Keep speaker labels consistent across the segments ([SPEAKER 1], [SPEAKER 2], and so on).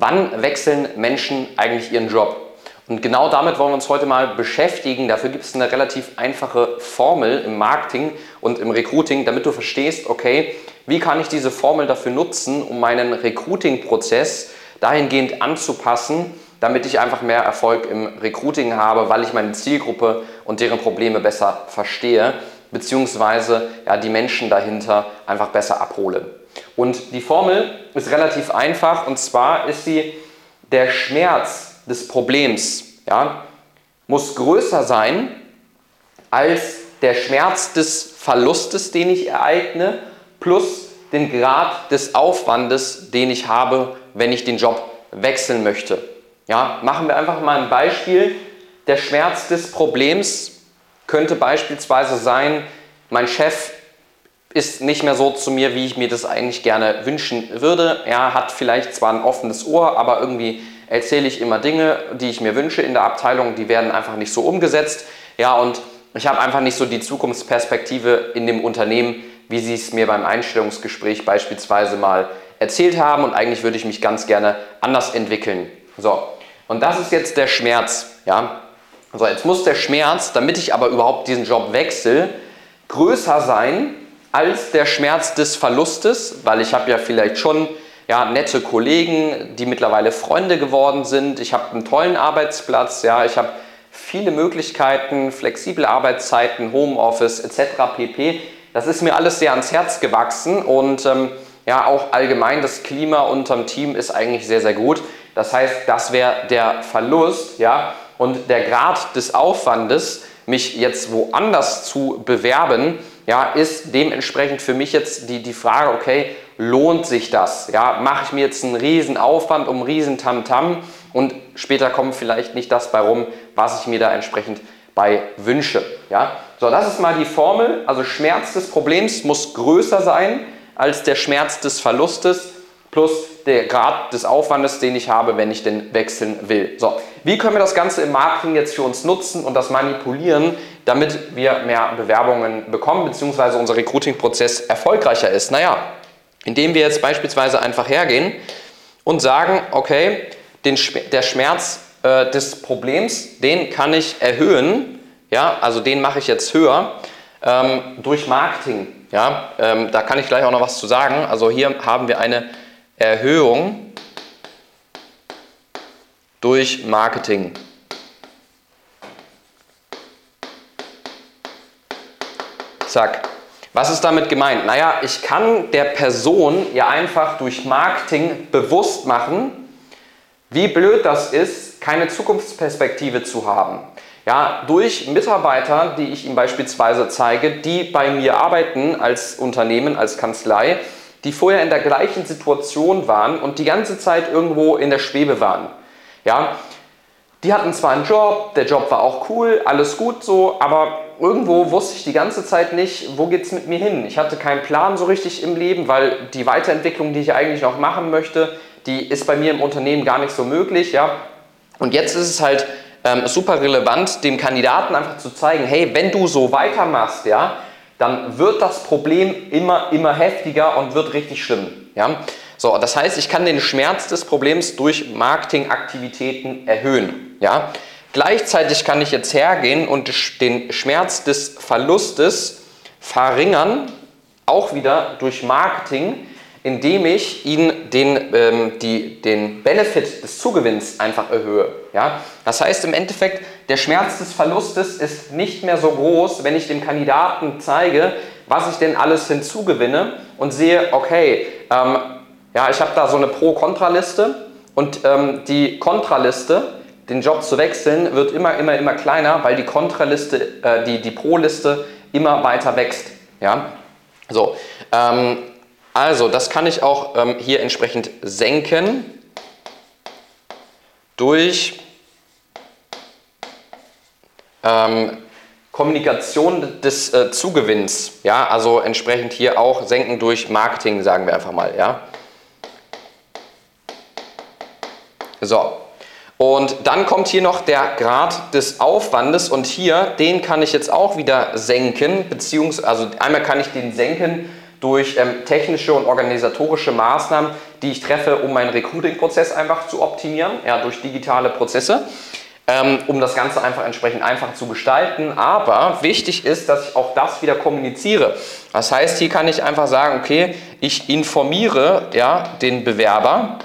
[SPEAKER 1] Wann wechseln Menschen eigentlich ihren Job? Und genau damit wollen wir uns heute mal beschäftigen. Dafür gibt es eine relativ einfache Formel im Marketing und im Recruiting, damit du verstehst, okay, wie kann ich diese Formel dafür nutzen, um meinen Recruiting-Prozess dahingehend anzupassen, damit ich einfach mehr Erfolg im Recruiting habe, weil ich meine Zielgruppe und deren Probleme besser verstehe, beziehungsweise ja, die Menschen dahinter einfach besser abhole. Und die Formel ist relativ einfach und zwar ist sie, der Schmerz des Problems ja, muss größer sein als der Schmerz des Verlustes, den ich ereigne, plus den Grad des Aufwandes, den ich habe, wenn ich den Job wechseln möchte. Ja, machen wir einfach mal ein Beispiel. Der Schmerz des Problems könnte beispielsweise sein, mein Chef ist nicht mehr so zu mir, wie ich mir das eigentlich gerne wünschen würde. Er hat vielleicht zwar ein offenes Ohr, aber irgendwie erzähle ich immer Dinge, die ich mir wünsche in der Abteilung, die werden einfach nicht so umgesetzt. Ja, und ich habe einfach nicht so die Zukunftsperspektive in dem Unternehmen, wie sie es mir beim Einstellungsgespräch beispielsweise mal erzählt haben und eigentlich würde ich mich ganz gerne anders entwickeln. So, und das ist jetzt der Schmerz, ja. So, jetzt muss der Schmerz, damit ich aber überhaupt diesen Job wechsle, größer sein als der Schmerz des Verlustes, weil ich habe ja vielleicht schon ja, nette Kollegen, die mittlerweile Freunde geworden sind. Ich habe einen tollen Arbeitsplatz, ja, ich habe viele Möglichkeiten, flexible Arbeitszeiten, Homeoffice etc. pp. Das ist mir alles sehr ans Herz gewachsen und ähm, ja, auch allgemein das Klima unterm Team ist eigentlich sehr, sehr gut. Das heißt, das wäre der Verlust, ja, und der Grad des Aufwandes, mich jetzt woanders zu bewerben, ja, ist dementsprechend für mich jetzt die, die Frage, okay, lohnt sich das? Ja, mache ich mir jetzt einen riesen Aufwand um einen riesen Tamtam und später kommt vielleicht nicht das bei rum, was ich mir da entsprechend bei wünsche. Ja? So, das ist mal die Formel. Also Schmerz des Problems muss größer sein als der Schmerz des Verlustes plus der Grad des Aufwandes, den ich habe, wenn ich den wechseln will. So, wie können wir das Ganze im Marketing jetzt für uns nutzen und das manipulieren, damit wir mehr Bewerbungen bekommen, beziehungsweise unser Recruiting-Prozess erfolgreicher ist? Naja, indem wir jetzt beispielsweise einfach hergehen und sagen, okay, den, der Schmerz äh, des Problems, den kann ich erhöhen, ja, also den mache ich jetzt höher ähm, durch Marketing. Ja, ähm, da kann ich gleich auch noch was zu sagen. Also hier haben wir eine Erhöhung durch Marketing. Zack. Was ist damit gemeint? Naja, ich kann der Person ja einfach durch Marketing bewusst machen, wie blöd das ist, keine Zukunftsperspektive zu haben. Ja, durch Mitarbeiter, die ich ihm beispielsweise zeige, die bei mir arbeiten als Unternehmen, als Kanzlei, die vorher in der gleichen Situation waren und die ganze Zeit irgendwo in der Schwebe waren. Ja, die hatten zwar einen Job, der Job war auch cool, alles gut so, aber irgendwo wusste ich die ganze Zeit nicht, wo geht es mit mir hin. Ich hatte keinen Plan so richtig im Leben, weil die Weiterentwicklung, die ich eigentlich noch machen möchte, die ist bei mir im Unternehmen gar nicht so möglich. Ja? Und jetzt ist es halt ähm, super relevant, dem Kandidaten einfach zu zeigen, hey, wenn du so weitermachst, ja, dann wird das Problem immer, immer heftiger und wird richtig schlimm. Ja? So, das heißt, ich kann den Schmerz des Problems durch Marketingaktivitäten erhöhen. Ja? Gleichzeitig kann ich jetzt hergehen und den Schmerz des Verlustes verringern, auch wieder durch Marketing, indem ich ihn den, ähm, die, den Benefit des Zugewinns einfach erhöhe. Ja? Das heißt im Endeffekt, der Schmerz des Verlustes ist nicht mehr so groß, wenn ich dem Kandidaten zeige, was ich denn alles hinzugewinne und sehe, okay, ähm, ja, ich habe da so eine Pro-Kontra-Liste und ähm, die Kontraliste, den Job zu wechseln, wird immer, immer, immer kleiner, weil die Kontraliste, äh, die, die Pro-Liste immer weiter wächst. Ja? So, ähm, also, das kann ich auch ähm, hier entsprechend senken durch ähm, Kommunikation des äh, Zugewinns. Ja, also entsprechend hier auch senken durch Marketing, sagen wir einfach mal. Ja. So, und dann kommt hier noch der Grad des Aufwandes und hier, den kann ich jetzt auch wieder senken, beziehungsweise, also einmal kann ich den senken durch ähm, technische und organisatorische Maßnahmen, die ich treffe, um meinen Recruiting-Prozess einfach zu optimieren, ja, durch digitale Prozesse, ähm, um das Ganze einfach entsprechend einfach zu gestalten. Aber wichtig ist, dass ich auch das wieder kommuniziere. Das heißt, hier kann ich einfach sagen, okay, ich informiere ja, den Bewerber,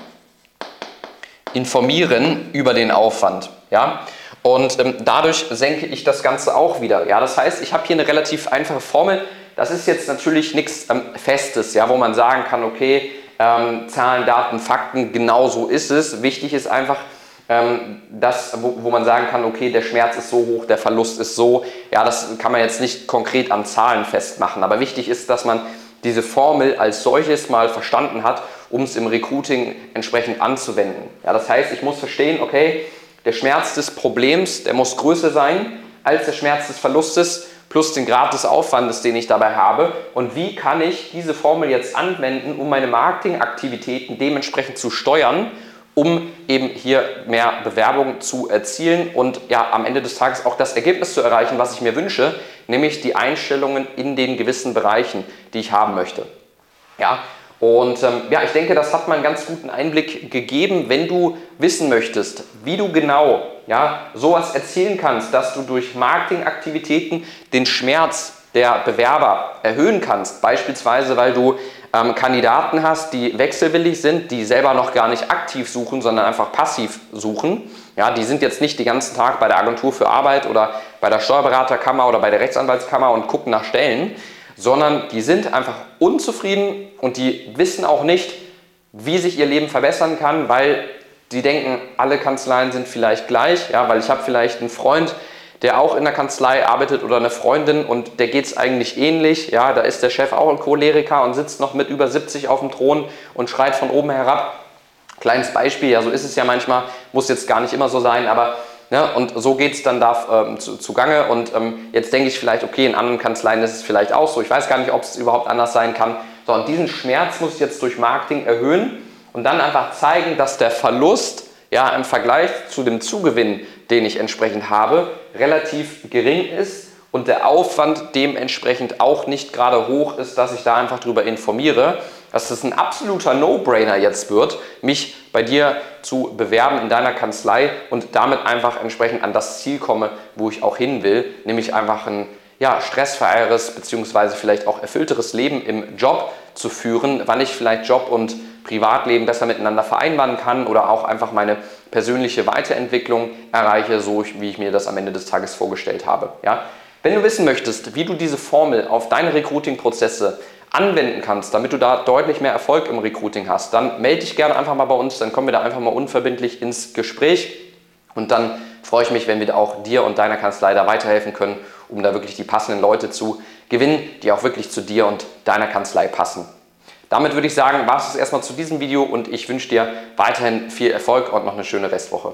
[SPEAKER 1] informieren über den Aufwand. Ja? Und ähm, dadurch senke ich das Ganze auch wieder. Ja? Das heißt, ich habe hier eine relativ einfache Formel. Das ist jetzt natürlich nichts ähm, Festes, ja, wo man sagen kann, okay, ähm, Zahlen, Daten, Fakten, genau so ist es. Wichtig ist einfach, ähm, das, wo, wo, man sagen kann, okay, der Schmerz ist so hoch, der Verlust ist so. Ja, das kann man jetzt nicht konkret an Zahlen festmachen. Aber wichtig ist, dass man diese Formel als solches mal verstanden hat, um es im Recruiting entsprechend anzuwenden. Ja, das heißt, ich muss verstehen, okay, der Schmerz des Problems, der muss größer sein als der Schmerz des Verlustes plus den Grad des Aufwandes, den ich dabei habe. Und wie kann ich diese Formel jetzt anwenden, um meine Marketingaktivitäten dementsprechend zu steuern, um eben hier mehr Bewerbung zu erzielen und ja am Ende des Tages auch das Ergebnis zu erreichen, was ich mir wünsche, nämlich die Einstellungen in den gewissen Bereichen, die ich haben möchte. Ja, und ähm, ja, ich denke, das hat mal einen ganz guten Einblick gegeben, wenn du wissen möchtest, wie du genau ja, sowas erzielen kannst, dass du durch Marketingaktivitäten den Schmerz der Bewerber erhöhen kannst. Beispielsweise, weil du ähm, Kandidaten hast, die wechselwillig sind, die selber noch gar nicht aktiv suchen, sondern einfach passiv suchen. Ja, die sind jetzt nicht den ganzen Tag bei der Agentur für Arbeit oder bei der Steuerberaterkammer oder bei der Rechtsanwaltskammer und gucken nach Stellen, sondern die sind einfach unzufrieden und die wissen auch nicht, wie sich ihr Leben verbessern kann, weil sie denken, alle Kanzleien sind vielleicht gleich, ja, weil ich habe vielleicht einen Freund, der auch in der Kanzlei arbeitet oder eine Freundin und der geht es eigentlich ähnlich. Ja, da ist der Chef auch ein Choleriker und sitzt noch mit über 70 auf dem Thron und schreit von oben herab. Kleines Beispiel, ja, so ist es ja manchmal, muss jetzt gar nicht immer so sein, aber Ne? Und so geht es dann da ähm, zu, zugange. Und ähm, jetzt denke ich vielleicht, okay, in anderen Kanzleien ist es vielleicht auch so. Ich weiß gar nicht, ob es überhaupt anders sein kann. So, und diesen Schmerz muss ich jetzt durch Marketing erhöhen und dann einfach zeigen, dass der Verlust ja, im Vergleich zu dem Zugewinn, den ich entsprechend habe, relativ gering ist und der Aufwand dementsprechend auch nicht gerade hoch ist, dass ich da einfach darüber informiere dass es ein absoluter No-Brainer jetzt wird, mich bei dir zu bewerben in deiner Kanzlei und damit einfach entsprechend an das Ziel komme, wo ich auch hin will, nämlich einfach ein ja, stressfreieres bzw. vielleicht auch erfüllteres Leben im Job zu führen, wann ich vielleicht Job und Privatleben besser miteinander vereinbaren kann oder auch einfach meine persönliche Weiterentwicklung erreiche, so wie ich mir das am Ende des Tages vorgestellt habe. Ja? Wenn du wissen möchtest, wie du diese Formel auf deine Recruiting-Prozesse anwenden kannst, damit du da deutlich mehr Erfolg im Recruiting hast, dann melde dich gerne einfach mal bei uns, dann kommen wir da einfach mal unverbindlich ins Gespräch und dann freue ich mich, wenn wir auch dir und deiner Kanzlei da weiterhelfen können, um da wirklich die passenden Leute zu gewinnen, die auch wirklich zu dir und deiner Kanzlei passen. Damit würde ich sagen, war es erstmal zu diesem Video und ich wünsche dir weiterhin viel Erfolg und noch eine schöne Restwoche.